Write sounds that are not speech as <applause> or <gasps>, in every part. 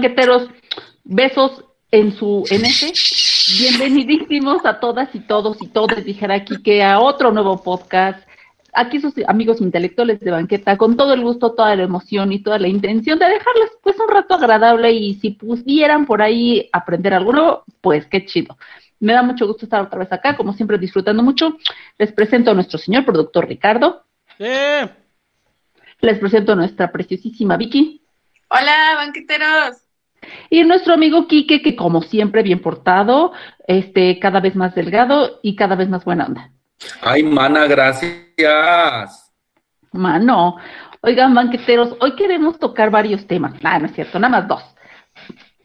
¿Qué ole, banqueteros? Besos en su en ese. Bienvenidísimos a todas y todos y todos, dijera aquí que a otro nuevo podcast. Aquí sus amigos intelectuales de banqueta, con todo el gusto, toda la emoción y toda la intención de dejarles pues un rato agradable y si pudieran por ahí aprender algo nuevo, pues qué chido. Me da mucho gusto estar otra vez acá, como siempre disfrutando mucho. Les presento a nuestro señor productor Ricardo. ¡Eh! Les presento a nuestra preciosísima Vicky. Hola, banqueteros. Y nuestro amigo Quique, que como siempre, bien portado, este, cada vez más delgado y cada vez más buena onda. Ay, mana, gracias. Mano, oigan, banqueteros, hoy queremos tocar varios temas. Ah, no es cierto, nada más dos.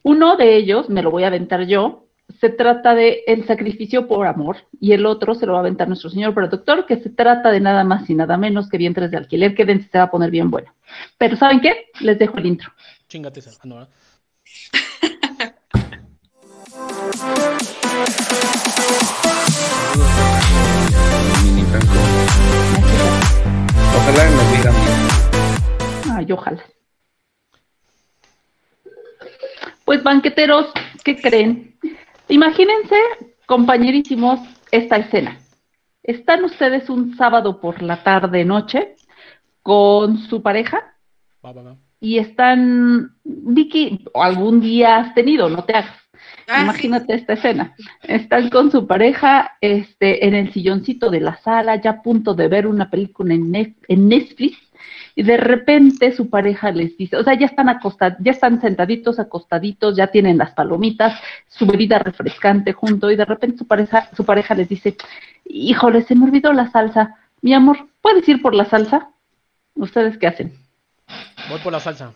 Uno de ellos, me lo voy a aventar yo, se trata de el sacrificio por amor y el otro se lo va a aventar nuestro señor productor, que se trata de nada más y nada menos que vientres de alquiler, que se va a poner bien bueno. Pero ¿saben qué? Les dejo el intro. Chingate esa. Ojalá nos digan Ay, ojalá. Pues banqueteros, ¿qué creen? Imagínense, compañerísimos, esta escena. Están ustedes un sábado por la tarde, noche, con su pareja y están, Vicky, algún día has tenido, no te hagas. Ah, Imagínate esta escena. Están con su pareja este, en el silloncito de la sala, ya a punto de ver una película en, en Netflix, y de repente su pareja les dice, o sea, ya están acostados, ya están sentaditos, acostaditos, ya tienen las palomitas, su bebida refrescante junto, y de repente su pareja, su pareja les dice, híjole, se me olvidó la salsa. Mi amor, ¿puedes ir por la salsa? ¿Ustedes qué hacen? Voy por la salsa.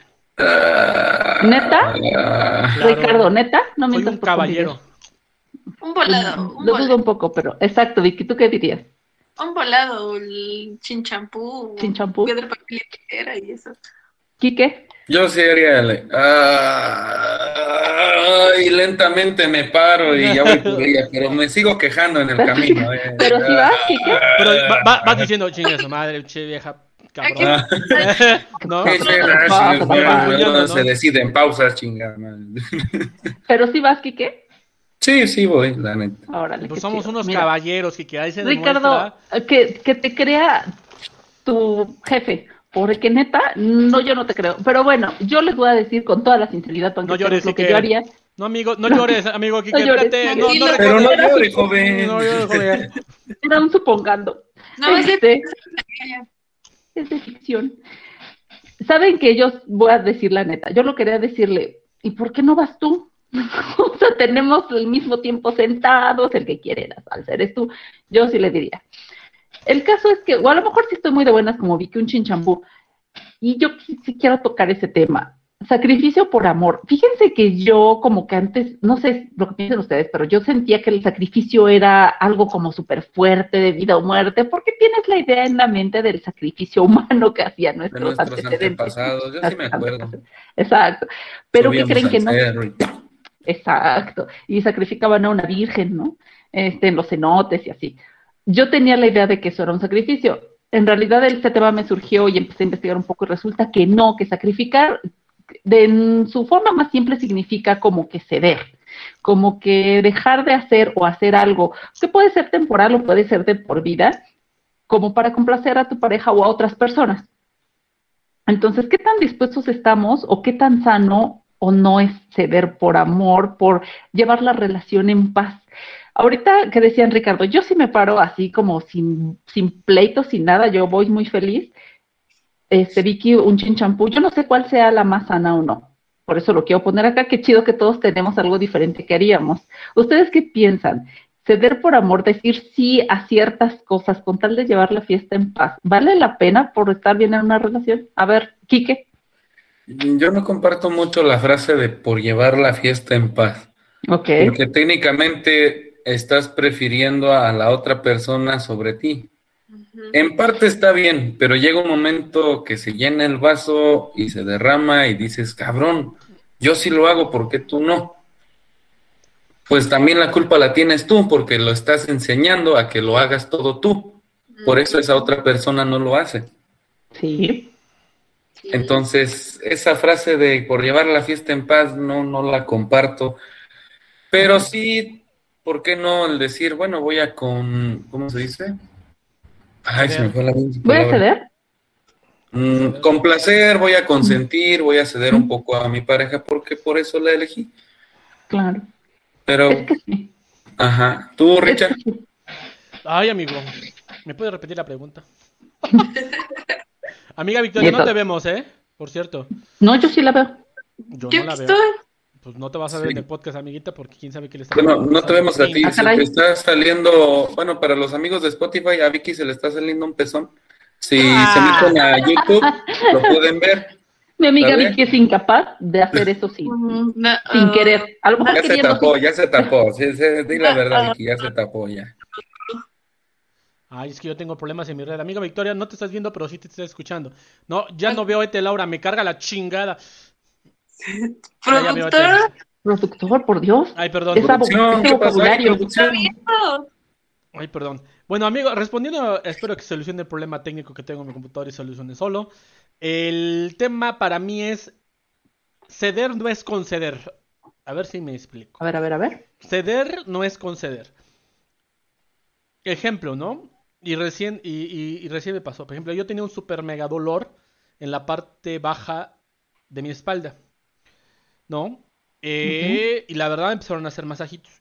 ¿Neta? Ricardo, ¿neta? No me un caballero. Un volado. Lo dudo un poco, pero exacto, Vicky, ¿tú qué dirías? Un volado, el chinchampú. Chinchampú. Piedra, papel y y eso. ¿Quique? Yo sí haría el... y lentamente me paro y ya voy por ella, pero me sigo quejando en el camino. Eh. Pero si vas, Quique. Pero vas va, diciendo, chinga su madre, che vieja cabrón. <laughs> no, no, se decide en pausas, chingada. <laughs> Pero si vas, Quique. Sí, sí voy, la neta. pues somos unos caballeros que, que ahí se Ricardo, que, que te crea tu jefe, porque neta, no, yo no te creo. Pero bueno, yo les voy a decir con toda la sinceridad, no llores, lo que yo haría. No, amigo, no llores, amigo, que no llores, no, no, pero no llores, joven. No llores, joven. <laughs> Era un supongando. No, este, es de ficción. Saben que yo voy a decir la neta, yo lo quería decirle, ¿y por qué no vas tú? <laughs> o sea, tenemos el mismo tiempo sentados, el que quiere la salsa eres tú. Yo sí le diría. El caso es que, o a lo mejor sí estoy muy de buenas como vi que un chinchambú, y yo sí quiero tocar ese tema. Sacrificio por amor. Fíjense que yo como que antes, no sé lo que piensan ustedes, pero yo sentía que el sacrificio era algo como súper fuerte de vida o muerte, porque tienes la idea en la mente del sacrificio <laughs> humano que hacían nuestros, nuestros antecedentes. Yo sí me acuerdo. Exacto. Pero ¿qué creen que no? Exacto. Y sacrificaban a una virgen, ¿no? Este, en los cenotes y así. Yo tenía la idea de que eso era un sacrificio. En realidad este tema me surgió y empecé a investigar un poco y resulta que no, que sacrificar en su forma más simple significa como que ceder, como que dejar de hacer o hacer algo que puede ser temporal o puede ser de por vida, como para complacer a tu pareja o a otras personas. Entonces, ¿qué tan dispuestos estamos o qué tan sano o no es ceder por amor, por llevar la relación en paz? Ahorita que decían Ricardo, yo sí me paro así como sin, sin pleito, sin nada, yo voy muy feliz este, Vicky, un chinchampú. Yo no sé cuál sea la más sana o no. Por eso lo quiero poner acá. Qué chido que todos tenemos algo diferente que haríamos. ¿Ustedes qué piensan? Ceder por amor, decir sí a ciertas cosas con tal de llevar la fiesta en paz. ¿Vale la pena por estar bien en una relación? A ver, Quique. Yo no comparto mucho la frase de por llevar la fiesta en paz. Ok. Porque técnicamente estás prefiriendo a la otra persona sobre ti. En parte está bien, pero llega un momento que se llena el vaso y se derrama y dices, cabrón, yo sí lo hago, ¿por qué tú no? Pues también la culpa la tienes tú porque lo estás enseñando a que lo hagas todo tú. Por eso esa otra persona no lo hace. Sí. Entonces, esa frase de por llevar la fiesta en paz, no, no la comparto. Pero sí, ¿por qué no el decir, bueno, voy a con, ¿cómo se dice? Ay, se me fue la ¿Voy a ceder? Mm, con placer, voy a consentir, voy a ceder un poco a mi pareja porque por eso la elegí. Claro. Pero, ajá, ¿tú, Richard? Ay, amigo, ¿me puedes repetir la pregunta? <laughs> Amiga Victoria, no te vemos, ¿eh? Por cierto. No, yo sí la veo. Yo no la veo. Pues no te vas a ver en el podcast, amiguita, porque quién sabe qué le está Bueno, no te vemos a ti. Se te está saliendo, bueno, para los amigos de Spotify, a Vicky se le está saliendo un pezón. Si se ah. meten a YouTube, lo <laughs> pueden ver. Mi amiga Vicky es incapaz de hacer eso sin, sin ah. querer. A lo ya se tapó, ya se tapó. Sí, sí, di la <laughs> verdad, Vicky, ya se tapó ya. Ay, es que yo tengo problemas en mi red. Amiga Victoria, no te estás viendo, pero sí te estoy escuchando. No, ya no veo a Ete Laura, me carga la chingada. <laughs> Productor. Productor, por Dios. Ay, perdón. Es vocabulario. Ay, perdón. Bueno, amigo, respondiendo, espero que solucione el problema técnico que tengo en mi computador y solucione solo. El tema para mí es ceder no es conceder. A ver si me explico. A ver, a ver, a ver. Ceder no es conceder. Ejemplo, ¿no? Y recién, y, recién me pasó. Por ejemplo, yo tenía un super mega dolor en la parte baja de mi espalda. ¿No? Eh, y la verdad empezaron a hacer masajitos.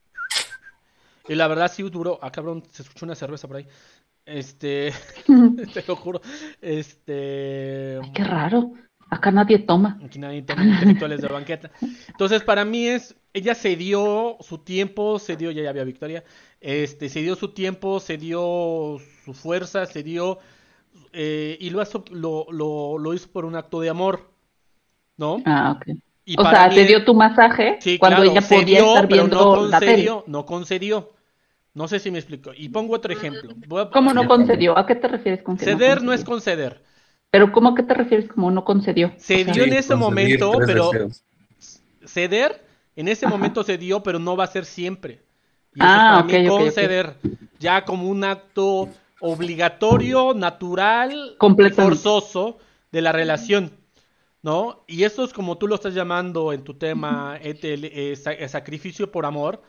Y la verdad sí duró. Ah, cabrón, se escuchó una cerveza por ahí. Este. <laughs> te lo juro. Este. qué raro. Acá nadie toma. Aquí nadie toma intelectuales de banqueta. Entonces, para mí es. Ella se dio su tiempo, se dio, ya, ya había victoria. Este, se dio su tiempo, se dio su fuerza, se dio. Eh, y lo, lo, lo, hizo por un acto de amor. ¿No? Ah, ok. O sea, te dio tu masaje cuando ella podía estar viendo no concedió, No concedió. No sé si me explico. Y pongo otro ejemplo. ¿Cómo no concedió? ¿A qué te refieres con Ceder no, es conceder. Pero ¿cómo a qué te refieres como no concedió? Se dio en ese momento, pero ceder en ese momento se dio, pero no va a ser siempre. Y ah, para mí conceder ya como un acto obligatorio, natural, forzoso de la relación, ¿no? Y eso es como tú lo estás llamando en tu tema, el, sacrificio por amor.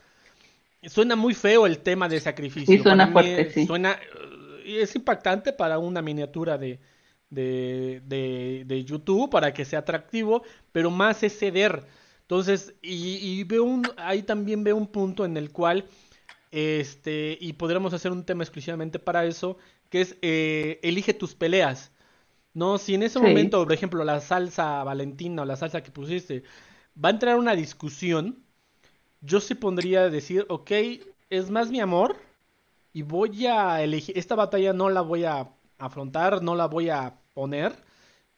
Suena muy feo el tema de sacrificio. Sí, suena fuerte, sí. Suena, es impactante para una miniatura de, de, de, de, YouTube, para que sea atractivo, pero más es ceder entonces, y, veo un, ahí también veo un punto en el cual, este, y podríamos hacer un tema exclusivamente para eso, que es eh, elige tus peleas. No, si en ese momento, por ejemplo, la salsa valentina o la salsa que pusiste, va a entrar una discusión, yo sí pondría decir, ok, es más mi amor y voy a elegir, esta batalla no la voy a afrontar, no la voy a poner.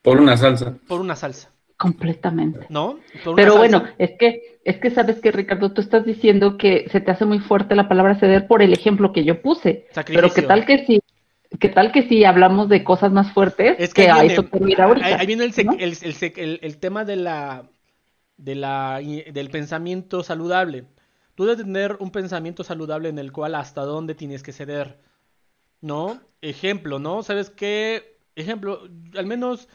Por una salsa. Por una salsa. Completamente. ¿No? Pero bueno, es que, es que sabes que Ricardo, tú estás diciendo que se te hace muy fuerte la palabra ceder por el ejemplo que yo puse. Pero qué tal que sí, qué tal que si hablamos de cosas más fuertes es que, a eso ahorita. Ahí viene el, el, tema de la, de la, del pensamiento saludable. Tú debes tener un pensamiento saludable en el cual hasta dónde tienes que ceder. ¿No? Ejemplo, ¿no? ¿Sabes qué? Ejemplo, al menos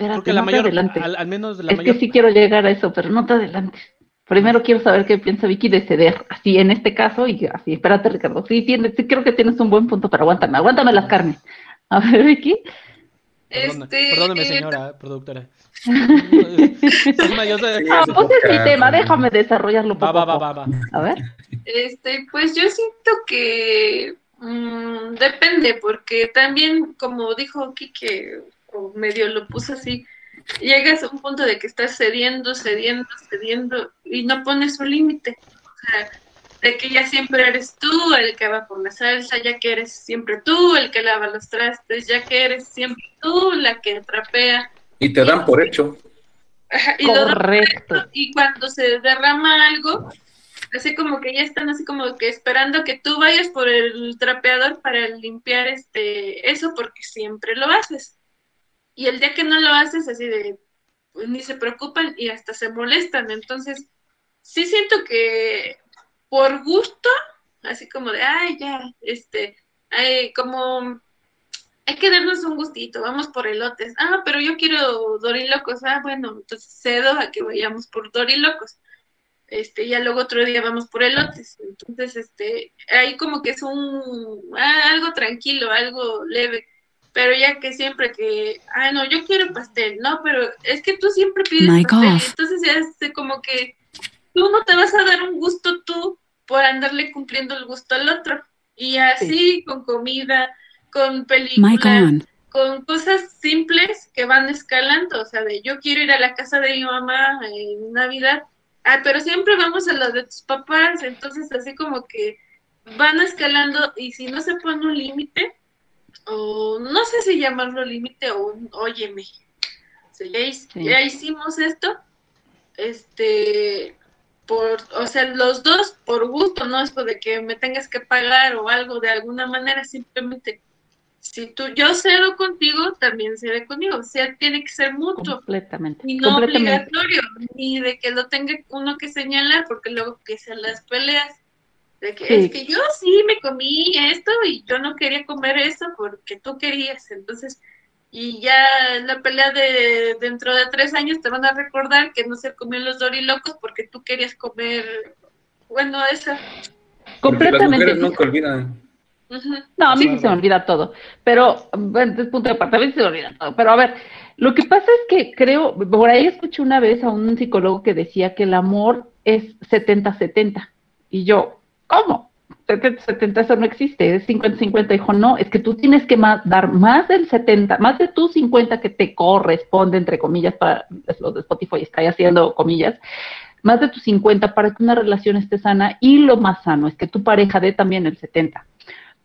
Espérate, la mayor, al, menos la es que sí quiero llegar a eso, pero no te adelantes. Primero quiero saber qué piensa Vicky de ceder, así en este caso y así. Espérate, Ricardo. Sí, tienes, sí creo que tienes un buen punto, pero aguántame, aguántame las carnes. A ver, Vicky. Este... Perdóname, señora productora. <laughs> ah, pues es mi tema, déjame desarrollarlo poco va, va, va, va, A ver. Este, pues yo siento que mmm, depende, porque también, como dijo Kike, o medio lo puso así, llegas a un punto de que estás cediendo, cediendo, cediendo y no pones un límite. O sea, de que ya siempre eres tú el que va por la salsa, ya que eres siempre tú el que lava los trastes, ya que eres siempre tú la que trapea. Y te dan por hecho. y Correcto. y cuando se derrama algo, así como que ya están así como que esperando que tú vayas por el trapeador para limpiar este eso porque siempre lo haces. Y el día que no lo haces, así de, pues ni se preocupan y hasta se molestan. Entonces, sí siento que por gusto, así como de, ay, ya, este, ay, como hay que darnos un gustito, vamos por elotes. Ah, pero yo quiero dorilocos. Ah, bueno, entonces cedo a que vayamos por dorilocos. Este, ya luego otro día vamos por elotes. Entonces, este, ahí como que es un, ah, algo tranquilo, algo leve. Pero ya que siempre que, ah, no, yo quiero pastel, no, pero es que tú siempre pides pastel. Entonces ya es como que tú no te vas a dar un gusto tú por andarle cumpliendo el gusto al otro. Y así con comida, con películas, con cosas simples que van escalando. O sea, de yo quiero ir a la casa de mi mamá en Navidad, ah, pero siempre vamos a la de tus papás. Entonces, así como que van escalando y si no se pone un límite, o no sé si llamarlo límite o un óyeme. ya, hicimos esto, este, por, o sea, los dos por gusto, no es de que me tengas que pagar o algo de alguna manera, simplemente si tú, yo cedo contigo, también cede conmigo. O sea, tiene que ser mutuo. Completamente. Y no obligatorio, ni de que lo tenga uno que señalar, porque luego que se las peleas. De que es que yo sí me comí esto y yo no quería comer eso porque tú querías. Entonces, y ya la pelea de dentro de tres años te van a recordar que no se comió los dorilocos porque tú querías comer, bueno, esa. Completamente. no olvidan. No, a mí sí se me olvida todo, pero, bueno, desde punto de partida, a mí se me olvida todo, pero a ver, lo que pasa es que creo, por ahí escuché una vez a un psicólogo que decía que el amor es 70-70, y yo, ¿cómo? 70, eso no existe, es 50-50, dijo, no, es que tú tienes que más, dar más del 70, más de tus 50 que te corresponde, entre comillas, para los de Spotify está haciendo comillas, más de tus 50 para que una relación esté sana y lo más sano es que tu pareja dé también el 70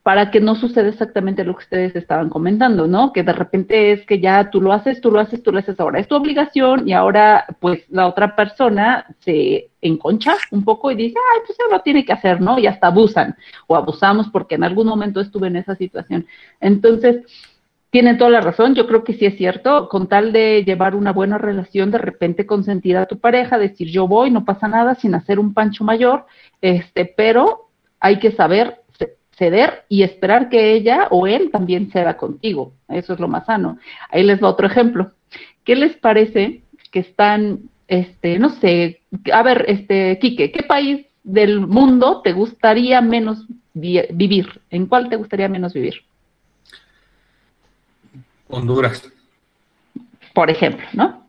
para que no suceda exactamente lo que ustedes estaban comentando, ¿no? Que de repente es que ya tú lo haces, tú lo haces, tú lo haces ahora. Es tu obligación y ahora pues la otra persona se enconcha un poco y dice, ay, pues ya lo tiene que hacer, ¿no? Y hasta abusan o abusamos porque en algún momento estuve en esa situación. Entonces, tienen toda la razón, yo creo que sí es cierto, con tal de llevar una buena relación, de repente consentir a tu pareja, decir yo voy, no pasa nada, sin hacer un pancho mayor, este, pero hay que saber ceder y esperar que ella o él también ceda contigo. Eso es lo más sano. Ahí les va otro ejemplo. ¿Qué les parece que están, este, no sé, a ver, este, Quique, ¿qué país del mundo te gustaría menos vivir? ¿En cuál te gustaría menos vivir? Honduras. Por ejemplo, ¿no?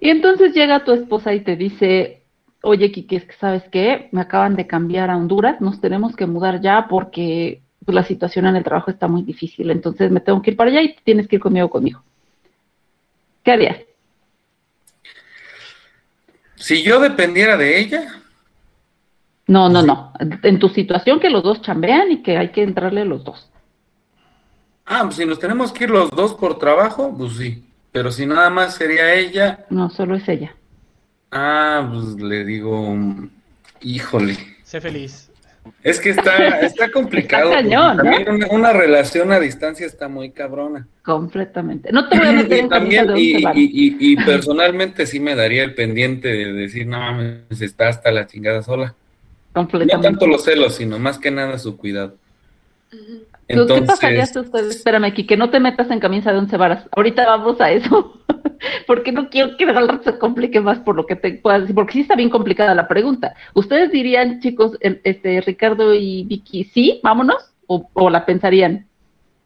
Y entonces llega tu esposa y te dice, oye, Kiki, es que sabes qué, me acaban de cambiar a Honduras, nos tenemos que mudar ya porque pues, la situación en el trabajo está muy difícil, entonces me tengo que ir para allá y tienes que ir conmigo conmigo. ¿Qué harías? Si yo dependiera de ella. No, no, no. En tu situación que los dos chambean y que hay que entrarle los dos. Ah, pues si nos tenemos que ir los dos por trabajo, pues sí. Pero si nada más sería ella. No, solo es ella. Ah, pues le digo, híjole. Sé feliz. Es que está, <laughs> está complicado. cañón, también una, relación a distancia está muy cabrona. Completamente. No te <clears throat> voy a meter y en también, y, y, y, <laughs> personalmente sí me daría el pendiente de decir, no mames, está hasta la chingada sola. Completamente. No tanto los celos, sino más que nada su cuidado. Entonces, ¿Qué pasaría si usted, espérame aquí, que no te metas en camisa de once varas? Ahorita vamos a eso. Porque no quiero que se complique más por lo que te pueda decir, porque sí está bien complicada la pregunta. ¿Ustedes dirían, chicos, este Ricardo y Vicky, sí, vámonos? ¿O, la pensarían?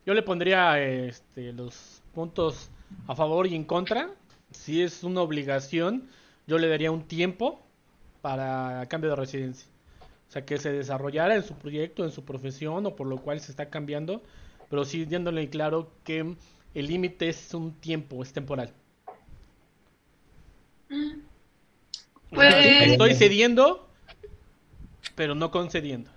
Yo le pondría este, los puntos a favor y en contra. Si es una obligación, yo le daría un tiempo para cambio de residencia. O sea, que se desarrollara en su proyecto, en su profesión o por lo cual se está cambiando, pero sí dándole claro que el límite es un tiempo, es temporal. Pues, Estoy cediendo, pero no concediendo.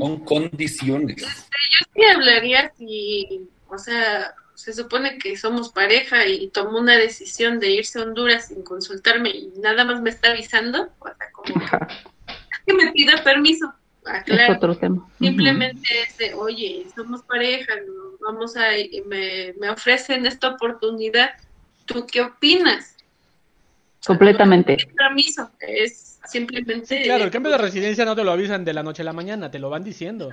Con condiciones. Este, yo sí hablaría si, o sea, se supone que somos pareja y tomó una decisión de irse a Honduras sin consultarme y nada más me está avisando, o sea, como que me pida permiso. Ah, Simplemente es de, oye, somos pareja, vamos a, me, me ofrecen esta oportunidad ¿Tú qué opinas? Completamente. permiso, es simplemente... claro, el cambio de residencia no te lo avisan de la noche a la mañana, te lo van diciendo.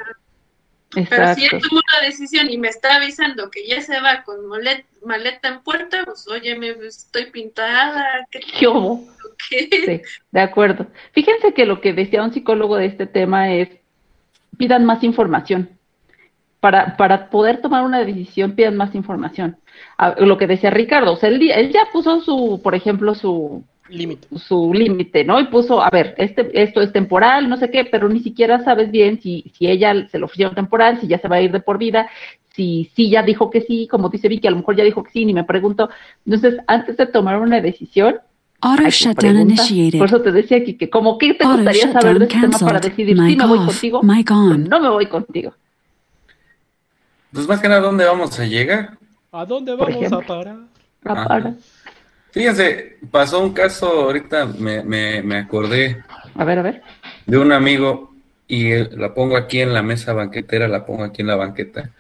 Pero si él tomó la decisión y me está avisando que ya se va con maleta, en puerta, pues oye, me estoy pintada. <laughs> ¿qué, Sí, de acuerdo. Fíjense que lo que decía un psicólogo de este tema es, pidan más información. Para, para poder tomar una decisión, pidan más información. Lo que decía Ricardo, o sea, él, él ya puso su, por ejemplo, su, límite. su límite, ¿no? Y puso, a ver, este, esto es temporal, no sé qué, pero ni siquiera sabes bien si, si ella se lo ofreció temporal, si ya se va a ir de por vida, si sí ya dijo que sí, como dice Vicky, a lo mejor ya dijo que sí, ni me pregunto. Entonces, antes de tomar una decisión, por eso te decía aquí que como que te gustaría saber de este tema para decidir si me voy contigo no me voy contigo. Pues más que nada, ¿dónde vamos a llegar? ¿A dónde vamos a parar? A parar. Fíjense, pasó un caso, ahorita me, me, me acordé. A ver, a ver. De un amigo y la pongo aquí en la mesa banquetera, la pongo aquí en la banqueta.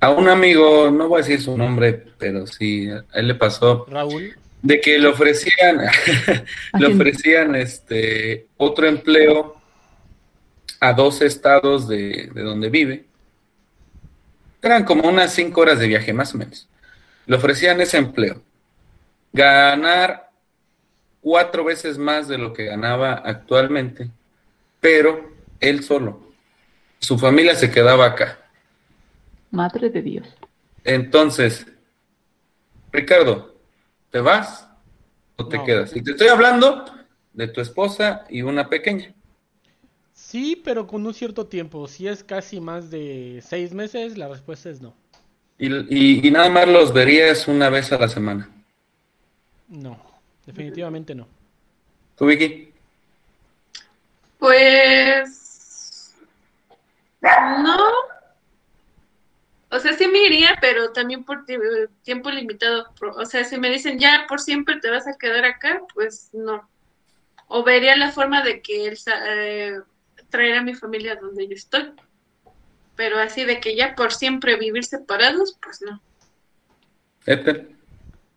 A un amigo, no voy a decir su nombre, pero sí, a él le pasó. Raúl. De que le ofrecían, <laughs> le ofrecían este otro empleo a dos estados de, de donde vive. Eran como unas cinco horas de viaje, más o menos. Le ofrecían ese empleo ganar cuatro veces más de lo que ganaba actualmente, pero él solo. Su familia se quedaba acá. Madre de Dios. Entonces, Ricardo, ¿te vas o te quedas? Y te estoy hablando de tu esposa y una pequeña. Sí, pero con un cierto tiempo. Si es casi más de seis meses, la respuesta es no. Y, y nada más los verías una vez a la semana. No, definitivamente no. ¿Tú, Vicky? Pues. No. O sea, sí me iría, pero también por tiempo limitado. O sea, si me dicen ya por siempre te vas a quedar acá, pues no. O vería la forma de que él eh, traer a mi familia donde yo estoy. Pero así de que ya por siempre vivir separados, pues no.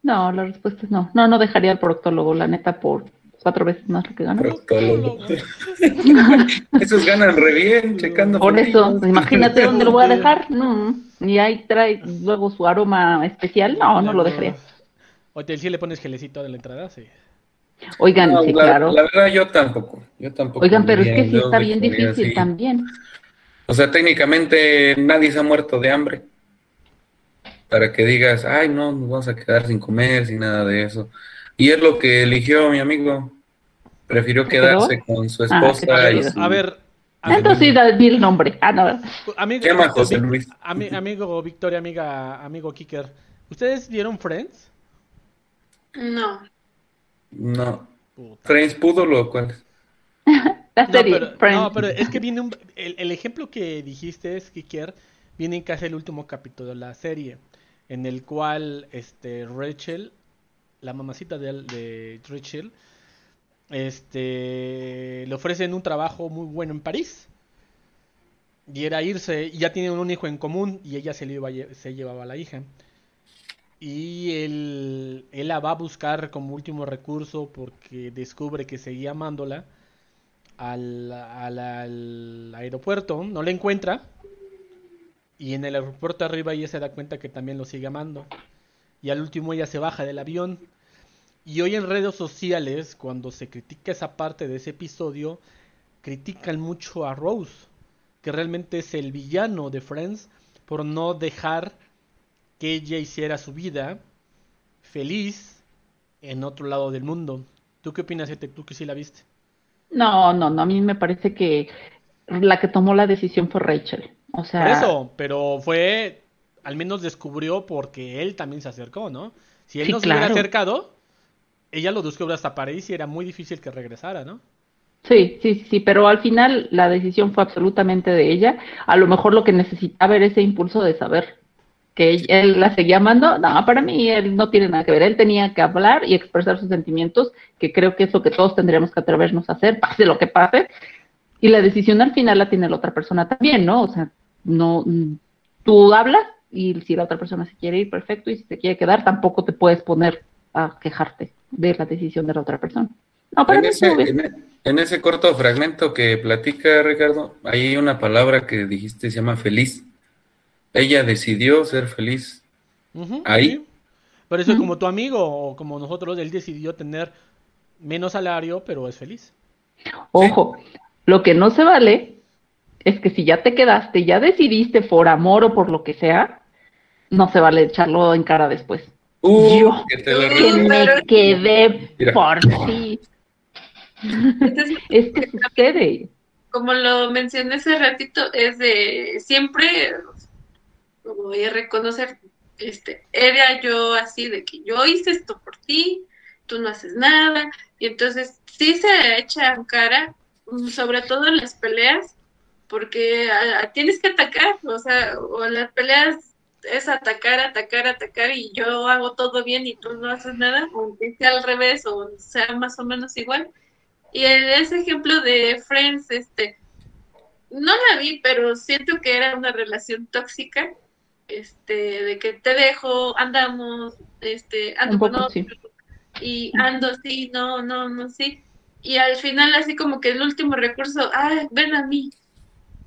No, la respuesta es no. No, no dejaría al proctólogo, la neta, por cuatro veces más lo que gana. Proctólogo. <laughs> Esos ganan re bien, checando. Por eso, imagínate dónde lo voy a dejar. No, y ahí trae luego su aroma especial. No, no lo dejaría. O te si le pones gelecito de la entrada, sí. Oigan, sí, claro. La verdad, yo tampoco. Yo tampoco. Oigan, pero es que sí está bien difícil también. O sea, técnicamente nadie se ha muerto de hambre para que digas, ay, no, nos vamos a quedar sin comer, sin nada de eso. Y es lo que eligió mi amigo. Prefirió quedarse con su ah, esposa. y A ver. Entonces sí, da el nombre. Ah, no. Amigo, ¿Qué más, José Luis? amigo Victoria, amiga, amigo Kicker. ¿Ustedes vieron Friends? No. No. ¿Friends pudo lo cual? <laughs> La serie, no, pero, no, pero es que viene un, el, el ejemplo que dijiste es Kicker viene en casi el último capítulo de la serie en el cual este Rachel, la mamacita de, de Rachel, este le ofrecen un trabajo muy bueno en París. Y era irse, y ya tienen un hijo en común y ella se, le se llevaba a la hija. Y él, él la va a buscar como último recurso porque descubre que seguía amándola al, al aeropuerto, no la encuentra y en el aeropuerto arriba ella se da cuenta que también lo sigue amando. Y al último ella se baja del avión. Y hoy en redes sociales, cuando se critica esa parte de ese episodio, critican mucho a Rose, que realmente es el villano de Friends, por no dejar que ella hiciera su vida feliz en otro lado del mundo. ¿Tú qué opinas, Ete? ¿Tú que sí la viste? No, no, no. A mí me parece que la que tomó la decisión fue Rachel. O sea... Por eso, pero fue, al menos descubrió porque él también se acercó, ¿no? Si él no se hubiera acercado, ella lo descubrió hasta París y era muy difícil que regresara, ¿no? Sí, sí, sí, pero al final la decisión fue absolutamente de ella. A lo mejor lo que necesitaba era ese impulso de saber que él la seguía amando. No, para mí él no tiene nada que ver. Él tenía que hablar y expresar sus sentimientos, que creo que es lo que todos tendríamos que atrevernos a hacer, pase lo que pase. Y la decisión al final la tiene la otra persona también, ¿no? O sea, no, tú hablas y si la otra persona se quiere ir, perfecto, y si se quiere quedar, tampoco te puedes poner a quejarte de la decisión de la otra persona. No, para en, ese, en, ese corto fragmento que platica Ricardo, hay una palabra que dijiste se llama feliz. Ella decidió ser feliz. ahí. Por eso, como tu amigo o como nosotros, él decidió tener menos salario, pero es feliz. Ojo, lo que no se vale es que si ya te quedaste, ya decidiste por amor o por lo que sea, no se vale echarlo en cara después. Uh, Yo que, me quedé por <laughs> sí. es que sucede. Como lo mencioné hace ratito, es de siempre, voy a reconocer, este, era yo así de que yo hice esto por ti, tú no haces nada, y entonces sí se echa en cara, sobre todo en las peleas, porque tienes que atacar, o sea, o en las peleas es atacar, atacar, atacar y yo hago todo bien y tú no haces nada, o sea al revés o sea más o menos igual. Y ese ejemplo de Friends, este, no la vi, pero siento que era una relación tóxica, este, de que te dejo, andamos, este, ando con otro, y ando sí, no, no, no, sí. Y al final así como que el último recurso, ay, ven a mí,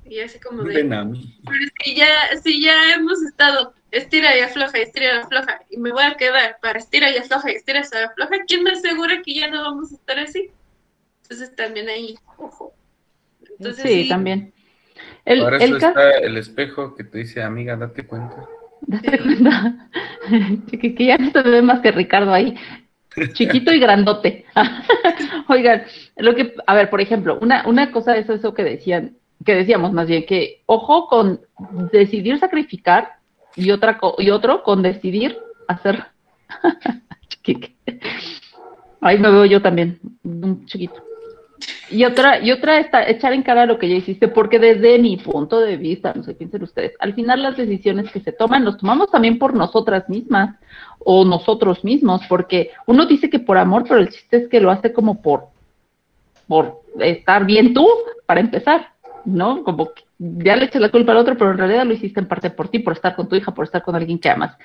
y así como de. Ven a mí. Pero si ya, si ya hemos estado estira y afloja, estira y afloja, y me voy a quedar para estira y afloja estira y afloja, ¿quién me asegura que ya no vamos a estar así? Entonces también ahí, ojo. Entonces, sí, también. El, Ahora eso está el espejo que te dice, amiga, date cuenta. Date cuenta. <laughs> que, que ya no se ve más que Ricardo ahí. Chiquito y grandote. <laughs> Oigan, lo que, a ver, por ejemplo, una, una cosa es eso que decían, que decíamos más bien que ojo con decidir sacrificar y otra y otro con decidir hacer <laughs> ahí me veo yo también un chiquito y otra y otra está echar en cara lo que ya hiciste porque desde mi punto de vista no sé piensen ustedes al final las decisiones que se toman los tomamos también por nosotras mismas o nosotros mismos porque uno dice que por amor pero el chiste es que lo hace como por por estar bien tú para empezar ¿no? Como ya le echas la culpa al otro, pero en realidad lo hiciste en parte por ti, por estar con tu hija, por estar con alguien que amas.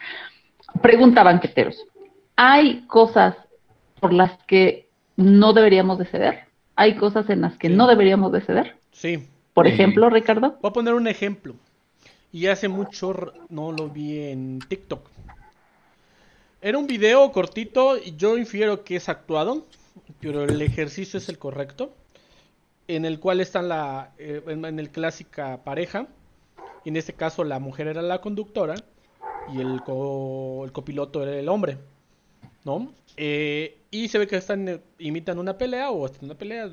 Pregunta banqueteros, ¿hay cosas por las que no deberíamos de ceder? ¿Hay cosas en las que no deberíamos de ceder? Sí. Por ejemplo, Ricardo. Voy a poner un ejemplo. Y hace mucho no lo vi en TikTok. Era un video cortito y yo infiero que es actuado, pero el ejercicio es el correcto en el cual están la, eh, en, el clásica pareja, y en este caso la mujer era la conductora y el, el copiloto era el hombre, ¿no? Eh, y se ve que están, eh, imitan una pelea o están en una pelea,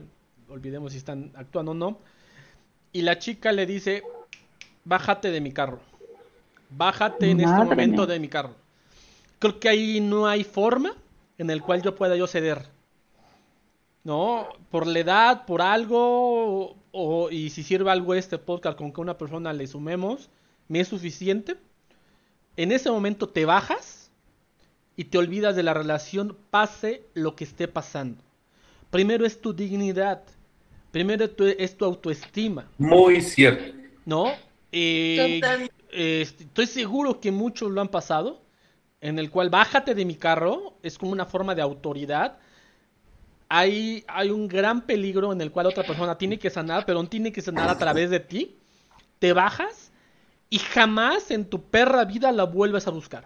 olvidemos si están actuando o no, y la chica le dice, bájate de mi carro, bájate en este momento de mi carro. Creo que ahí no hay forma en el cual yo pueda yo ceder ¿no? Por la edad, por algo, o, y si sirve algo este podcast con que una persona le sumemos, me es suficiente. En ese momento te bajas y te olvidas de la relación, pase lo que esté pasando. Primero es tu dignidad, primero es tu autoestima. Muy cierto. ¿No? Eh, estoy seguro que muchos lo han pasado, en el cual bájate de mi carro, es como una forma de autoridad hay, hay un gran peligro en el cual otra persona tiene que sanar, pero no tiene que sanar a través de ti. Te bajas y jamás en tu perra vida la vuelves a buscar.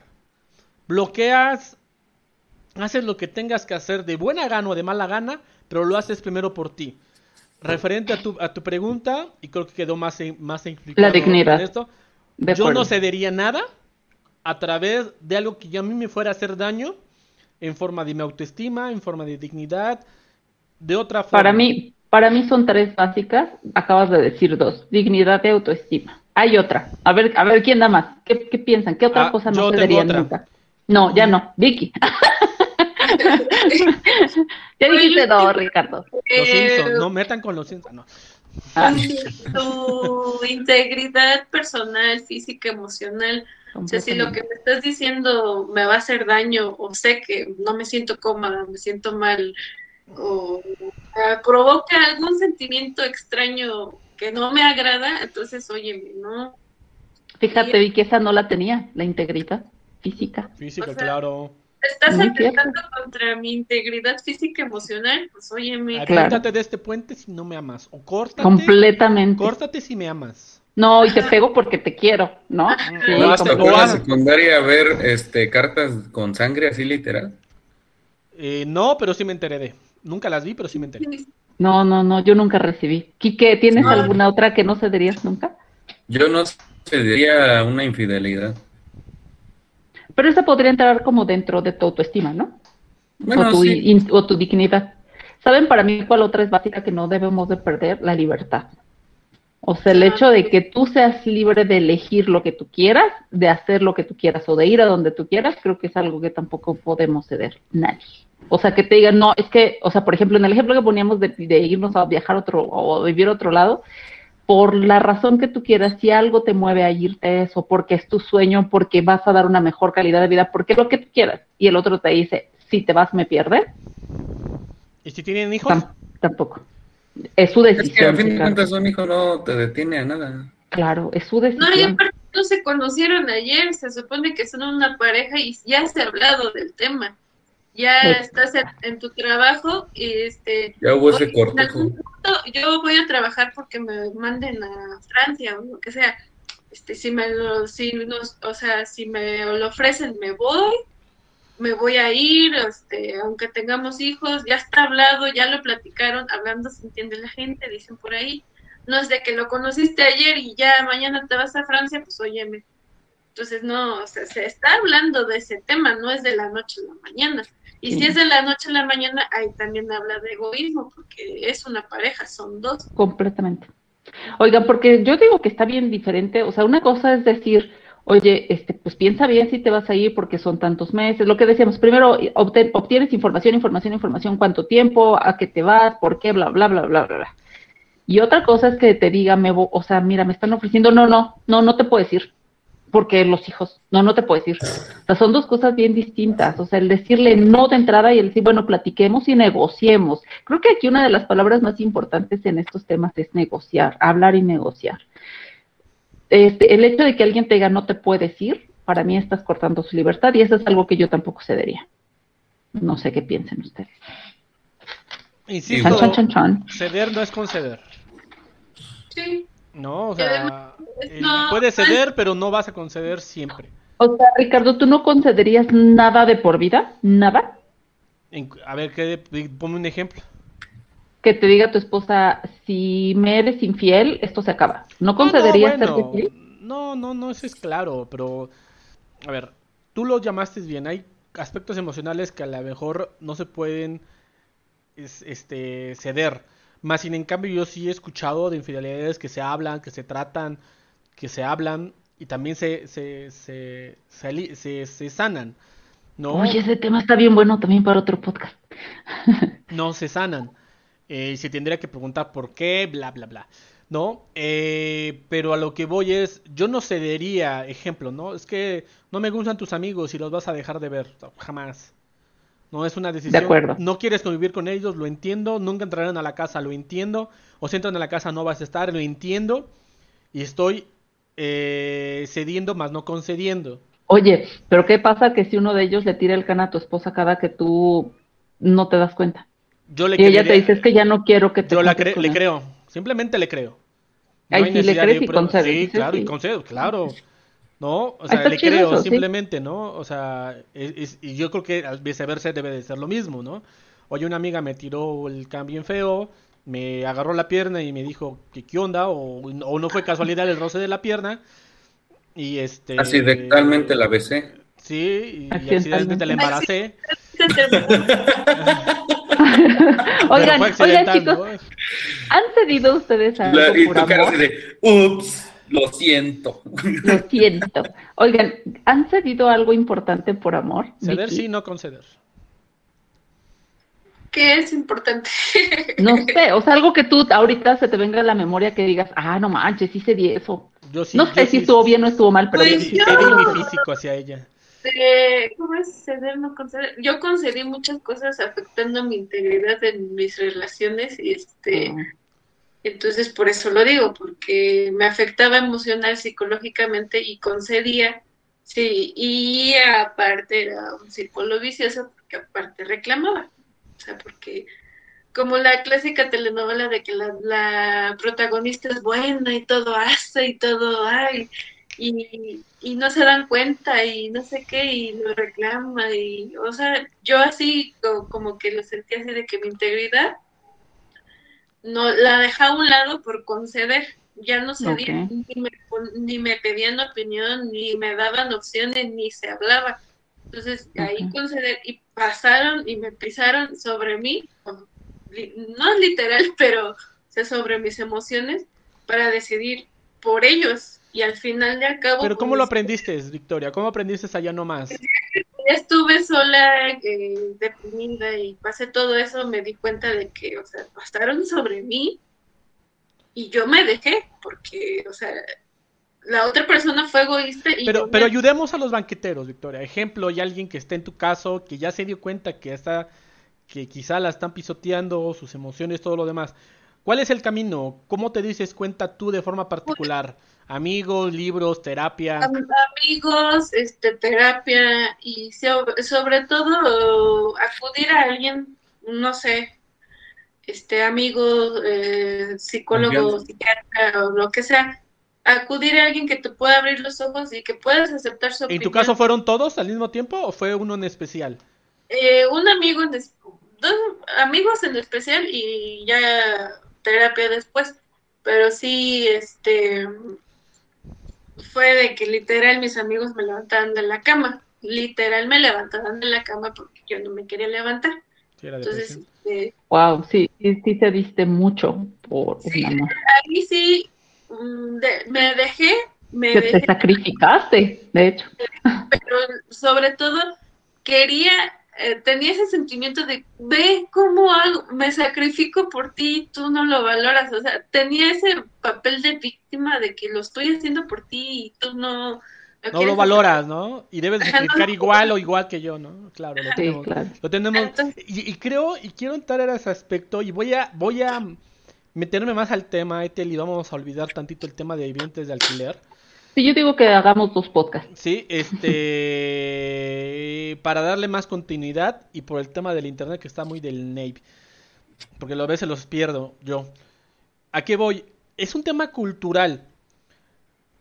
Bloqueas, haces lo que tengas que hacer de buena gana o de mala gana, pero lo haces primero por ti. Referente a tu, a tu pregunta, y creo que quedó más, más La dignidad. esto, yo no cedería nada a través de algo que a mí me fuera a hacer daño en forma de mi autoestima, en forma de dignidad, de otra forma. Para mí, para mí son tres básicas, acabas de decir dos, dignidad y autoestima. Hay otra, a ver, a ver quién da más, ¿qué, piensan? ¿Qué otra ah, cosa no se nunca? No, ya no, Vicky. <laughs> ya dijiste dos, Ricardo. Los Simpsons, no metan con los Simpsons, no. Ah. Tu integridad personal, física, emocional, o sea, si lo que me estás diciendo me va a hacer daño o sé que no me siento cómoda, me siento mal o provoca algún sentimiento extraño que no me agrada, entonces, oye, no. Fíjate, vi que esa no la tenía, la integridad física. Física, claro. estás atentando contra mi integridad física y emocional, pues óyeme. Atréntate de este puente si no me amas. O córtate. Completamente. Córtate si me amas. No, y te pego porque te quiero, ¿no? Sí, ¿No hasta la secundaria a ver este, cartas con sangre así literal? Eh, no, pero sí me enteré de. Nunca las vi, pero sí me enteré. No, no, no, yo nunca recibí. Quique, ¿tienes alguna otra que no cederías nunca? Yo no cedería una infidelidad. Pero esa podría entrar como dentro de tu autoestima, ¿no? o, tu, o tu dignidad. ¿Saben para mí cuál otra es básica que no debemos de perder? La libertad. O sea, el hecho de que tú seas libre de elegir lo que tú quieras, de hacer lo que tú quieras o de ir a donde tú quieras, creo que es algo que tampoco podemos ceder nadie. O sea, que te digan, no, es que, o sea, por ejemplo, en el ejemplo que poníamos de, irnos a viajar otro o vivir a otro lado, por la razón que tú quieras, si algo te mueve a irte eso, porque es tu sueño, porque vas a dar una mejor calidad de vida, porque es lo que tú quieras, y el otro te dice, si te vas, me pierdes. ¿Y si tienen hijos? tampoco. Es su decisión. Es que a fin de cuentas un hijo no te detiene a nada. Claro, es su decisión. No, y aparte no se conocieron ayer, se supone que son una pareja y ya se ha hablado del tema ya estás en, tu trabajo y este ya hubo ese cortejo yo voy a trabajar porque me manden a Francia o lo que sea. Este si me lo si nos, o sea si me lo ofrecen me voy me voy a ir este aunque tengamos hijos ya está hablado ya lo platicaron hablando se entiende la gente dicen por ahí. No es de que lo conociste ayer y ya mañana te vas a Francia pues óyeme. Entonces no o se está hablando de ese tema no es de la noche a la mañana y si es de la noche a la mañana, ahí también habla de egoísmo, porque es una pareja, son dos. Completamente. Oiga, porque yo digo que está bien diferente, o sea, una cosa es decir, oye, este, pues piensa bien si te vas a ir porque son tantos meses, lo que decíamos, primero obtienes información, información, información, cuánto tiempo, a qué te vas, por qué, bla, bla, bla, bla, bla, bla. Y otra cosa es que te diga, me o sea, mira, me están ofreciendo, no, no, no, no te puedo decir, porque los hijos, no, no te puedo decir. O sea, son dos cosas bien distintas. O sea, el decirle no de entrada y el decir, bueno, platiquemos y negociemos. Creo que aquí una de las palabras más importantes en estos temas es negociar, hablar y negociar. Este, el hecho de que alguien te diga no te puedes ir, para mí estás cortando su libertad y eso es algo que yo tampoco cedería. No sé qué piensen ustedes. Insisto, ceder no es conceder. Sí. No, o sea, eh, puedes ceder, pero no vas a conceder siempre. O sea, Ricardo, ¿tú no concederías nada de por vida? ¿Nada? a ver, ¿qué, ponme un ejemplo. Que te diga tu esposa, si me eres infiel, esto se acaba. ¿No concederías no, no, No, no, no, eso es claro, pero... A ver, tú lo llamaste bien. Hay aspectos emocionales que a lo mejor no se pueden este, ceder más sin en cambio yo sí he escuchado de infidelidades que se hablan, que se tratan, que se hablan y también se, se, se, se, sanan. ¿no? Oye, ese tema está bien bueno también para otro podcast. <laughs> no, se sanan. Eh, y se tendría que preguntar por qué, bla, bla, bla. ¿No? Eh, pero a lo que voy es, yo no cedería, ejemplo, ¿no? Es que no me gustan tus amigos y los vas a dejar de ver, jamás. No es una decisión. De acuerdo. No quieres convivir con ellos, lo entiendo. Nunca entrarán a la casa, lo entiendo. O si entran a la casa no vas a estar, lo entiendo. Y estoy eh, cediendo más no concediendo. Oye, pero ¿qué pasa que si uno de ellos le tira el can a tu esposa cada que tú no te das cuenta? Yo le y ella te dice, es que ya no quiero que te Yo la le creo, simplemente le creo. Ahí sí le crees y concedes. Sí, claro, y concedo, claro. ¿no? O sea, le creo simplemente, ¿no? O sea, y yo creo que al viceversa debe de ser lo mismo, ¿no? Oye, una amiga me tiró el cambio en feo, me agarró la pierna y me dijo que qué onda, o, no fue casualidad el roce de la pierna, y este... Accidentalmente la besé. Sí, y accidentalmente la embaracé. <laughs> oigan, oigan chicos, ¿han cedido ustedes a algo por amor? De, ups. Lo siento. Lo siento. Oigan, ¿han cedido algo importante por amor? Ceder sí, no conceder. ¿Qué es importante? <laughs> No sé, o sea, algo que tú ahorita se te venga a la memoria que digas, ah, no manches, sí cedí eso. Yo sí, no sé si estuvo bien o estuvo mal, pero pues yo cedí mi físico hacia ella. ¿Cómo es ceder, no conceder? Yo concedí muchas cosas afectando mi integridad en mis relaciones y este... Ah. Entonces, por eso lo digo, porque me afectaba emocional, psicológicamente y concedía Sí, y aparte era un círculo vicioso porque aparte reclamaba. O sea, porque como la clásica telenovela de que la, protagonista es buena y todo hace y todo hay y, y, no se dan cuenta y no sé qué y lo reclama y o sea yo así como, que lo sentía así de que mi integridad no la dejaba a un lado por conceder ya no cedía ni, me, ni me pedían opinión ni me daban opciones ni se hablaba entonces ahí conceder y pasaron y me pisaron sobre mí no es literal, <laughs> pero sé sobre mis emociones para decidir por ellos. Y al final de al cabo. Pero ¿cómo lo aprendiste, Victoria? ¿Cómo aprendiste allá nomás? Estuve sola, eh, deprimida y pasé todo eso, me di cuenta de que, o sea, pasaron sobre mí y yo me dejé, porque, o sea, la otra persona fue egoísta. Y pero, pero ayudemos a los banqueteros, Victoria. Ejemplo, hay alguien que esté en tu caso, que ya se dio cuenta que está que quizá la están pisoteando, sus emociones, todo lo demás. ¿Cuál es el camino? ¿Cómo te dices cuenta tú de forma particular? Amigos, libros, terapia. Amigos, este, terapia y sobre todo acudir a alguien, no sé, este, amigo, eh, psicólogo, psiquiatra o lo que sea. Acudir a alguien que te pueda abrir los ojos y que puedas aceptar su ¿En tu caso fueron todos al mismo tiempo o fue uno en especial? Eh, un amigo en, dos amigos en especial y ya terapia después. Pero sí, este, fue de que literal mis amigos me levantaban de la cama. Literal me levantaban de la cama porque yo no me quería levantar. Entonces, este, wow, sí, sí, sí te diste mucho por sí, Ahí sí mm, me dejé, me te sacrificaste, de hecho. Pero sobre todo quería eh, tenía ese sentimiento de, ve cómo hago, me sacrifico por ti, tú no lo valoras, o sea, tenía ese papel de víctima de que lo estoy haciendo por ti y tú no... no lo valoras, ¿no? Y debes sacrificar igual o igual que yo, ¿no? Claro, lo tenemos. Lo tenemos y, creo, y quiero entrar a ese aspecto, y voy a, voy a meterme más al tema, Etel, y vamos a olvidar tantito el tema de vivientes de alquiler. Sí, yo digo que hagamos dos podcasts. Sí, este, <laughs> para darle más continuidad y por el tema del internet que está muy del Navy, porque a veces los pierdo yo. ¿A qué voy? Es un tema cultural.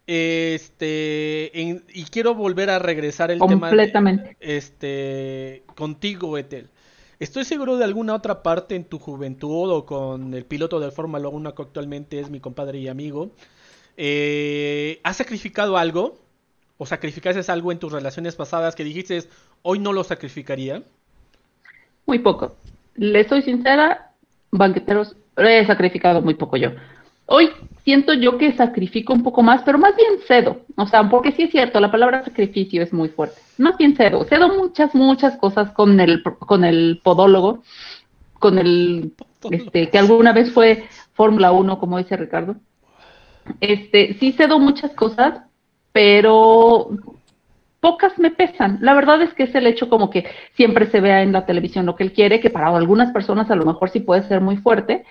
Este, y quiero volver a regresar el tema Completamente. este, contigo, Etel. Estoy seguro de alguna otra parte en tu juventud o con el piloto de Fórmula 1 que actualmente es mi compadre y amigo eh, ¿Has sacrificado algo? ¿O sacrificaste algo en tus relaciones pasadas que dijiste, hoy no lo sacrificaría? Muy poco. Le soy sincera, banqueteros, he sacrificado muy poco yo. Hoy siento yo que sacrifico un poco más, pero más bien cedo. O sea, porque sí es cierto, la palabra sacrificio es muy fuerte. Más bien cedo. Cedo muchas, muchas cosas con el, con el podólogo, con el, este, que alguna vez fue Fórmula 1, como dice Ricardo. Este, sí cedo muchas cosas, pero pocas me pesan. La verdad es que es el hecho como que siempre se vea en la televisión lo que él quiere, que para algunas personas a lo mejor sí puede ser muy fuerte,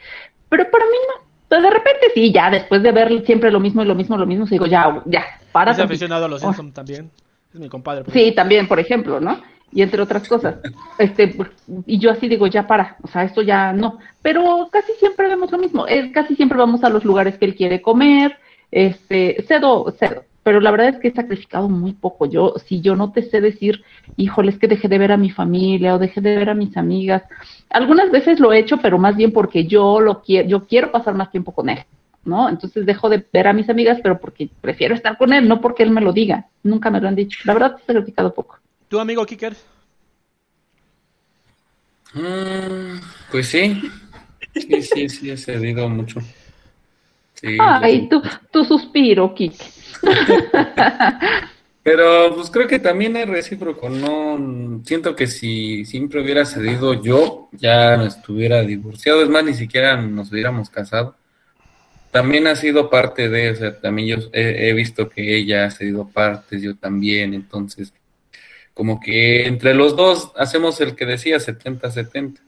pero para mí no. De repente sí, ya después de ver siempre lo mismo y lo mismo, lo mismo, digo, ya, ya, para. ¿Es aficionado a los Simpsons también? Es mi compadre. Sí, también, por ejemplo, ¿no? y entre otras cosas. Este, y yo así digo, ya para, o sea, esto ya no. Pero casi siempre vemos lo mismo, es, casi siempre vamos a los lugares que él quiere comer, este, cedo, cedo. Pero la verdad es que he sacrificado muy poco. Yo, si yo no te sé decir, híjole, es que dejé de ver a mi familia o dejé de ver a mis amigas. Algunas veces lo he hecho, pero más bien porque yo lo quiero, yo quiero pasar más tiempo con él, ¿no? Entonces dejo de ver a mis amigas, pero porque prefiero estar con él, no porque él me lo diga. Nunca me lo han dicho. La verdad, he sacrificado poco. ¿Tu amigo Kicker? Mm, pues sí. Sí, sí, sí, he cedido mucho. Ay, tu, tu suspiro, Kike. <laughs> Pero pues creo que también es recíproco, no siento que si siempre hubiera cedido yo, ya no estuviera divorciado, es más, ni siquiera nos hubiéramos casado. También ha sido parte de, o sea, también yo he, he visto que ella ha cedido partes, yo también, entonces como que entre los dos hacemos el que decía 70-70.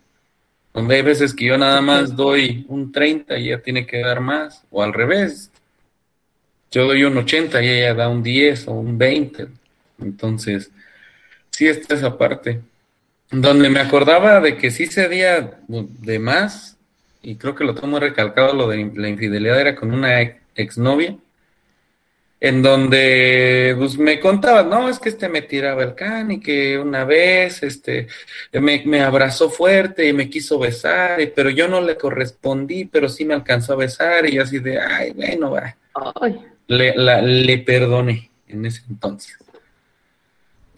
Donde hay veces que yo nada más doy un 30 y ella tiene que dar más, o al revés. Yo doy un 80 y ella da un 10 o un 20. Entonces, sí está esa parte. Donde me acordaba de que sí cedía de más, y creo que lo tomo recalcado, lo de la infidelidad era con una exnovia en donde pues, me contaba, no, es que este me tiraba el can y que una vez este, me, abrazó fuerte y me quiso besar, pero yo no le correspondí, pero sí me alcanzó a besar y así de, ay, bueno, va. Le, le perdoné en ese entonces.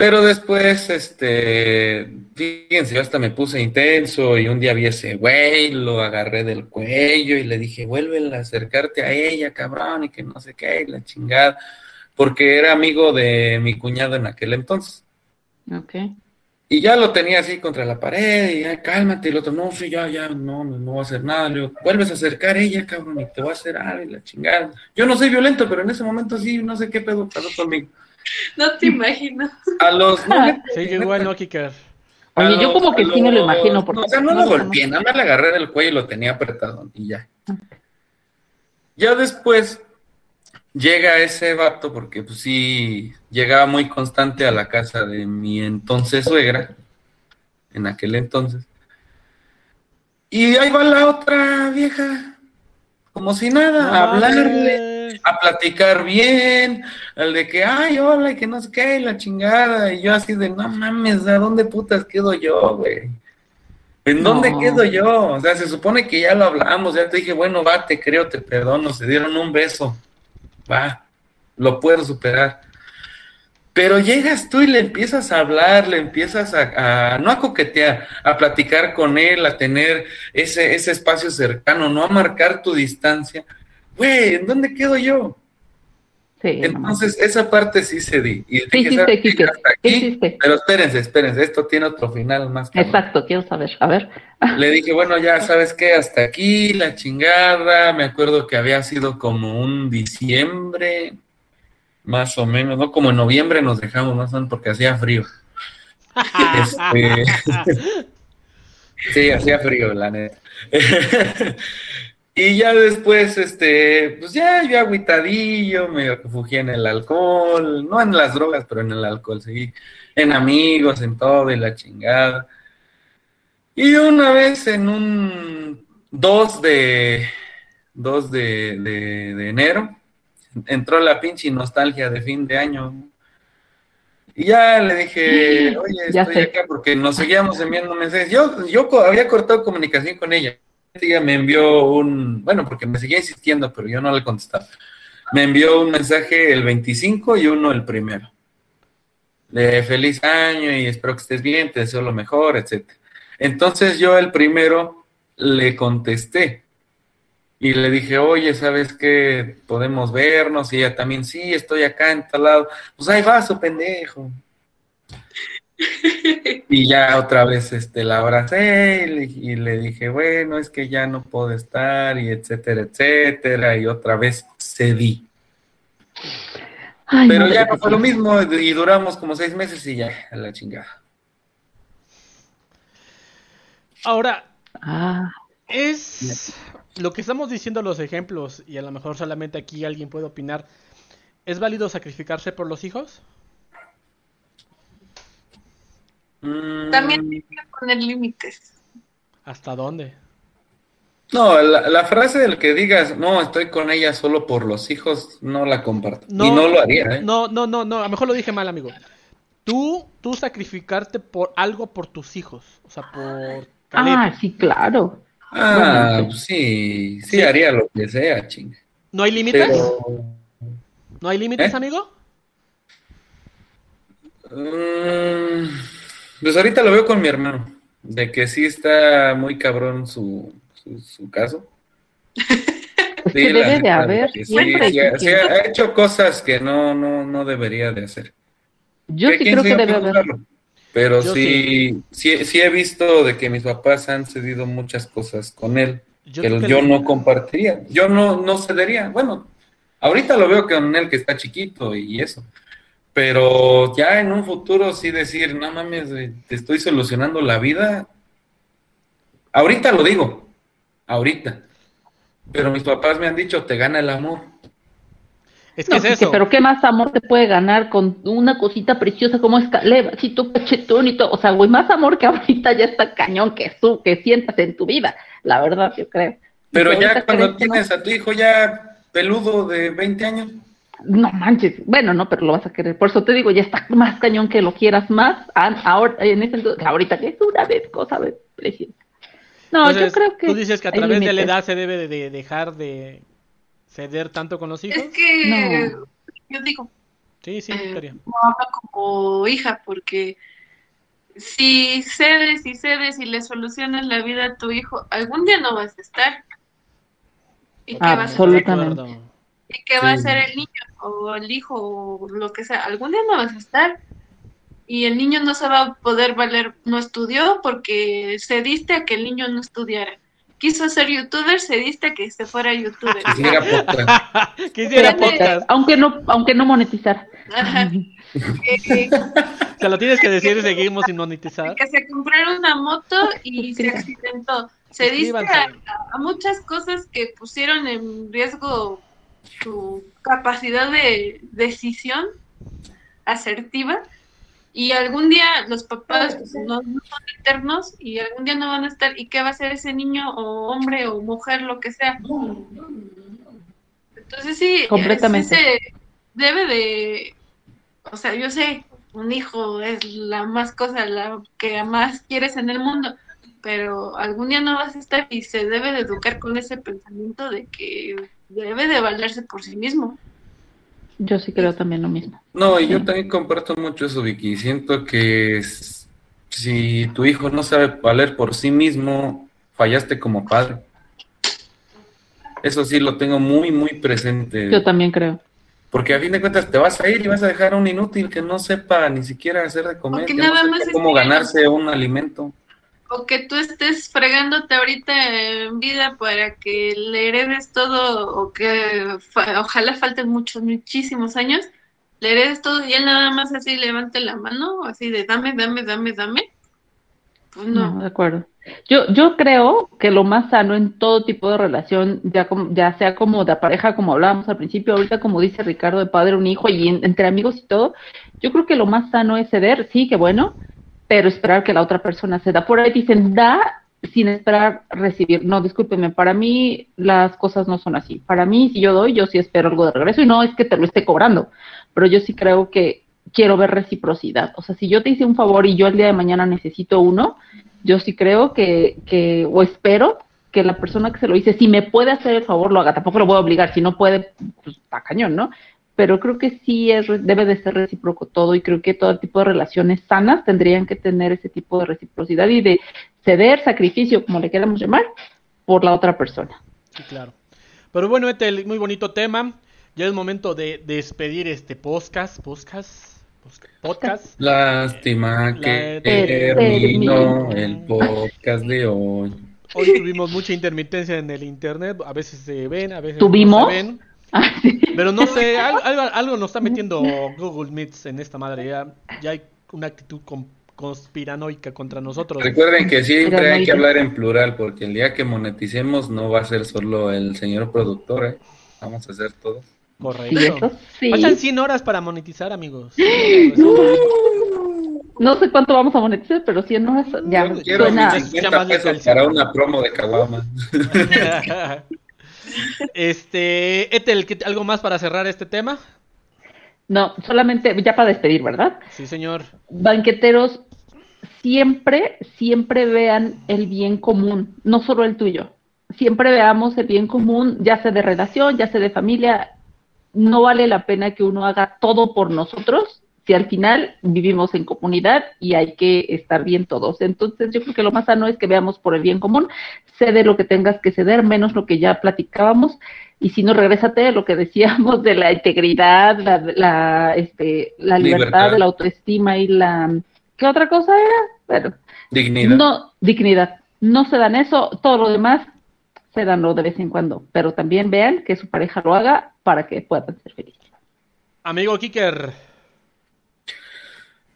Pero después, este, fíjense, yo hasta me puse intenso y un día vi ese güey, lo agarré del cuello y le dije, vuelve a acercarte a ella, cabrón, y que no sé qué, y la chingada, porque era amigo de mi cuñado en aquel entonces. Ok. Y ya lo tenía así contra la pared, y ya, cálmate, y el otro, no, sí, ya, ya, no, no, va a hacer nada. Le digo, vuelves a acercar a ella, cabrón, y te va a hacer algo, y la chingada. Yo no soy violento, pero en ese momento sí, no sé qué pedo pasó conmigo. <laughs> No te imagino. A los. <laughs> sí, igual no. Oye, yo como que sí me lo imagino. Porque... o sea, no, lo golpeé, nada más le agarré del cuello y lo tenía apretado y ya. Ya después llega ese vato, porque pues sí, llegaba muy constante a la casa de mi entonces suegra, en aquel entonces. Y ahí va la otra vieja, como si nada, a hablarle a platicar bien, al de que, ay, hola, y que no sé qué, la chingada, y yo así de, no mames, ¿a dónde putas quedo yo, güey? ¿En dónde quedo yo? O sea, se supone que ya lo hablamos, ya te dije, bueno, va, te creo, te perdono, se dieron un beso, va, lo puedo superar. Pero llegas tú y le empiezas a hablar, le empiezas a, no a coquetear, a platicar con él, a tener ese, ese espacio cercano, no a marcar tu distancia güey, ¿en dónde quedo yo? Sí, Entonces, esa parte sí se di. Y ¿Qué hiciste, Kike? Aquí, Pero espérense, espérense, esto tiene otro final más. Exacto, quiero saber, a ver. <laughs> Le dije, bueno, ya sabes qué, hasta aquí, la chingada. Me acuerdo que había sido como un diciembre, más o menos, ¿no? Como en noviembre nos dejamos, más o menos, porque hacía frío. <laughs> este... <laughs> sí, hacía frío, la neta. Y ya después, este, pues ya yo agüitadillo, me refugié en el alcohol, no en las drogas, pero en el alcohol, seguí en amigos, en todo y la chingada. Y una vez en un 2 de, 2 de, de, enero, entró la pinche nostalgia de fin de año. Y ya le dije, <laughs> oye, estoy acá porque nos seguíamos enviando mensajes. Yo, yo había cortado comunicación con ella me envió un, bueno, porque me seguía insistiendo, pero yo no le contestaba. Me envió un mensaje el 25 y uno el primero. De feliz año y espero que estés bien, te deseo lo mejor, etc. Entonces yo el primero le contesté y le dije, oye, ¿sabes qué? Podemos vernos y ella también, sí, estoy acá en tal lado. Pues ahí va su pendejo. Y ya otra vez este, la abracé y le, dije, bueno, es que ya no puedo estar y etcétera, etcétera. Y otra vez cedí. Pero ya no fue lo mismo y duramos como seis meses y ya, a la chingada. Ahora, ah. es lo que estamos diciendo los ejemplos y a lo mejor solamente aquí alguien puede opinar. ¿Es válido sacrificarse por los hijos? También hay que poner límites. ¿Hasta dónde? No, la, frase del que digas, no, estoy con ella solo por los hijos, no la comparto. y no lo haría, ¿eh? No, no, no, no, a lo mejor lo dije mal, amigo. Tú, tú sacrificarte por algo por tus hijos, o sea, por... Ah, sí, claro. Ah, sí, sí, haría lo que sea, ching. ¿No hay límites? ¿No hay límites, ¿Eh? amigo? Mmm... Pues ahorita lo veo con mi hermano, de que sí está muy cabrón su, su, caso. <laughs> Sí, debe de haber. Sí, ha, hecho cosas que no, no, no debería de hacer. Yo sí creo que debe haber. Pero sí, sí, sí, he visto de que mis papás han cedido muchas cosas con él, yo que yo no compartiría, yo no, no cedería. Bueno, ahorita lo veo con él que está chiquito y eso, pero ya en un futuro sí decir, no mames, te estoy solucionando la vida. Ahorita lo digo, ahorita. Pero mis papás me han dicho, te gana el amor. Es que es eso. pero qué más amor te puede ganar con una cosita preciosa como escalera, si tu cachetón y todo. O sea, güey, más amor que ahorita ya está cañón que, su, que sientas en tu vida. La verdad, yo creo. Pero ya cuando tienes a tu hijo ya peludo de 20 años. No manches, bueno, no, pero lo vas a querer. Por eso te digo, ya está más cañón que lo quieras más. Ahora, en ese ahorita que es una vez cosa preciosa. No, yo creo que. Tú dices que a través de la edad se debe de dejar de ceder tanto con los hijos. Es que yo digo. Sí, sí, eh, como hija, porque si cedes y cedes y le solucionas la vida a tu hijo, algún día no vas a estar. ¿Y qué Absolutamente. Vas a hacer? ¿Y qué va a hacer el niño o el hijo o lo que sea? Algún día no vas a estar. Y el niño no se va a poder valer, no estudió porque cediste a que el niño no estudiara. Quiso ser youtuber, cediste a que se fuera youtuber. Quisiera podcast. <laughs> Quisiera podcast. Aunque no, aunque no monetizar. <laughs> se lo tienes que decir y <laughs> seguimos sin monetizar. Que se compraron una moto y se accidentó. Cediste a muchas cosas que pusieron en riesgo su capacidad de decisión asertiva y algún día los papás pues, no, son eternos y algún día no van a estar y qué va a hacer ese niño o hombre o mujer lo que sea entonces sí completamente. debe de o sea yo sé un hijo es la más cosa la que más quieres en el mundo pero algún día no vas a estar y se debe de educar con ese pensamiento de que debe de valerse por sí mismo. Yo sí creo también lo mismo. No, y yo también comparto mucho eso, Vicky. Siento que si tu hijo no sabe valer por sí mismo, fallaste como padre. Eso sí lo tengo muy, muy presente. Yo también creo. Porque a fin de cuentas te vas a ir y vas a dejar a un inútil que no sepa ni siquiera hacer de comer, que nada no más cómo ganarse un alimento o que tú estés fregándote ahorita en vida para que le heredes todo o que ojalá falten muchos, muchísimos años, le heredes todo y él nada más así levante la mano, así de dame, dame, dame, dame. Pues no. de acuerdo. Yo, yo creo que lo más sano en todo tipo de relación, ya, como, ya sea como de pareja, como hablábamos al principio, ahorita como dice Ricardo, de padre, un hijo y entre amigos y todo, yo creo que lo más sano es ceder, sí, que bueno, pero esperar que la otra persona se da. Por ahí dicen, da sin esperar recibir. No, discúlpeme, para mí las cosas no son así. Para mí, si yo doy, yo sí espero algo de regreso y no es que te lo esté cobrando, pero yo sí creo que quiero ver reciprocidad. O sea, si yo te hice un favor y yo el día de mañana necesito uno, yo sí creo que, que o espero que la persona que se lo hice, si me puede hacer el favor, lo haga. Tampoco lo voy a obligar, si no puede, pues está cañón, ¿no? Pero creo que sí es, debe de ser recíproco todo y creo que todo tipo de relaciones sanas tendrían que tener ese tipo de reciprocidad y de ceder sacrificio, como le queramos llamar, por la otra persona. Sí, claro. Pero bueno, este muy bonito tema. Ya es momento de, despedir este podcast, podcast, podcast. Lástima que terminó el podcast de hoy. Hoy tuvimos mucha intermitencia en el internet, a veces se ven, a veces ¿Tuvimos? no se ven. Ah, <laughs> Pero no sé, <laughs> algo, algo, nos está metiendo Google Meets en esta madre. Ya, ya hay una actitud conspiranoica contra nosotros. Recuerden que siempre hay que hablar en plural, porque el día que moneticemos no va a ser solo el señor productor, ¿eh? vamos a hacer todo. Correcto. Faltan 100 horas para monetizar, amigos. <gasps> No sé cuánto vamos a monetizar, pero 100 horas ya suena. para una promo de Kawama. <laughs> Este, Etel, ¿algo más para cerrar este tema? No, solamente ya para despedir, ¿verdad? Sí, señor. Banqueteros, siempre, siempre vean el bien común, no solo el tuyo. Siempre veamos el bien común, ya sea de relación, ya sea de familia. No vale la pena que uno haga todo por nosotros si al final vivimos en comunidad y hay que estar bien todos. Entonces yo creo que lo más sano es que veamos por el bien común, cede lo que tengas que ceder, menos lo que ya platicábamos, y si no, regrésate a lo que decíamos de la integridad, la, la, este, la libertad, la autoestima y la... ¿Qué otra cosa era? Bueno, dignidad. No, dignidad. No se dan eso, todo lo demás se danlo de vez en cuando, pero también vean que su pareja lo haga para que puedan ser felices. Amigo Kicker,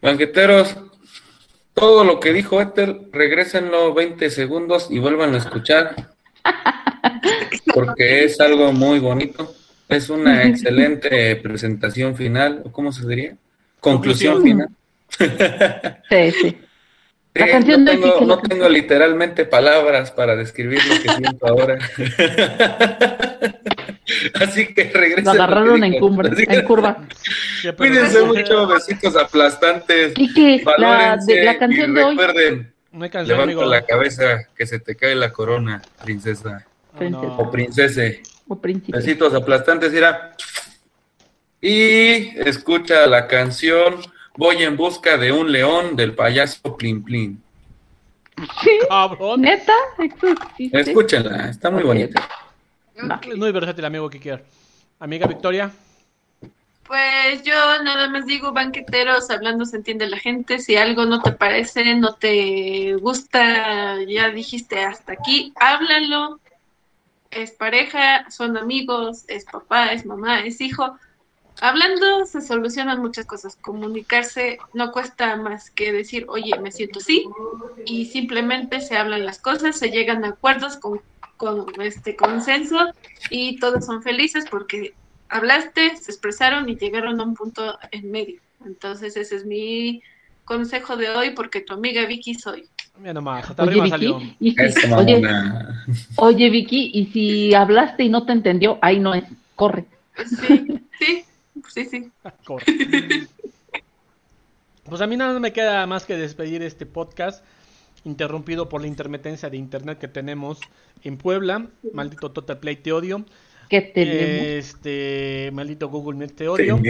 Banqueteros, todo lo que dijo Ethel, regrésenlo 20 segundos y vuelvan a escuchar. Porque es algo muy bonito. Es una <laughs> excelente presentación final, ¿o cómo se diría? Conclusión final. Sí, sí. La canción no, tengo, no tengo literalmente palabras para describir lo que siento ahora. <laughs> Así que regresen. Lo agarraron en, curva. En curva. Cuídense mucho, besitos aplastantes. Kiki, la, de, la canción de hoy. Recuerden, levanta la cabeza que se te cae la corona, princesa. O princese. O príncipe. Besitos aplastantes, mira. Y escucha la canción Voy en busca de un león del payaso Plin Plin. Cabrón. ¿Neta? Escúchenla, está muy bonita. Es muy versátil, amigo Kikier. Amiga Victoria. Pues yo nada más digo, banqueteros, hablando se entiende la gente. Si algo no te parece, no te gusta, ya dijiste hasta aquí, háblalo. Es pareja, son amigos, es papá, es mamá, es hijo hablando se solucionan muchas cosas. Comunicarse no cuesta más que decir, oye, me siento así, y simplemente se hablan las cosas, se llegan a acuerdos con, con este consenso y todos son felices porque hablaste, se expresaron y llegaron a un punto en medio. Entonces ese es mi consejo de hoy porque tu amiga Vicky soy. Mira nomás, oye, Vicky, y si, oye, oye, Vicky, y si hablaste y no te entendió, ahí no es, corre. Sí, sí, Sí, sí. <laughs> Pues a mí nada me queda más que despedir este podcast interrumpido por la intermitencia de internet que tenemos en Puebla. Maldito Total Play, te odio. ¿Qué tenemos? Este, maldito Google Meet, te odio.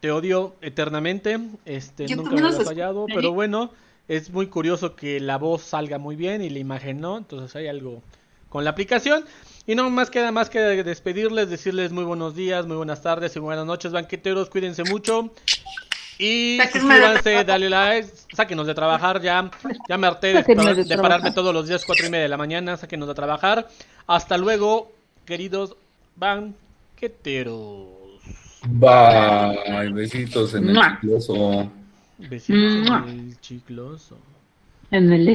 Te odio eternamente. Este, nunca me he fallado, pero bueno, es muy curioso que la voz salga muy bien y la imagen no. Entonces hay algo con la aplicación. Y no más queda más que despedirles, decirles muy buenos días, muy buenas tardes y buenas noches, banqueteros, cuídense mucho. Y suscríbanse, dale like, sáquenos de trabajar ya. Ya me harté de, pararme todos los días, cuatro y media de la mañana, sáquenos de trabajar. Hasta luego, queridos banqueteros. Bye, besitos en el chicloso. Besitos en el chicloso. En el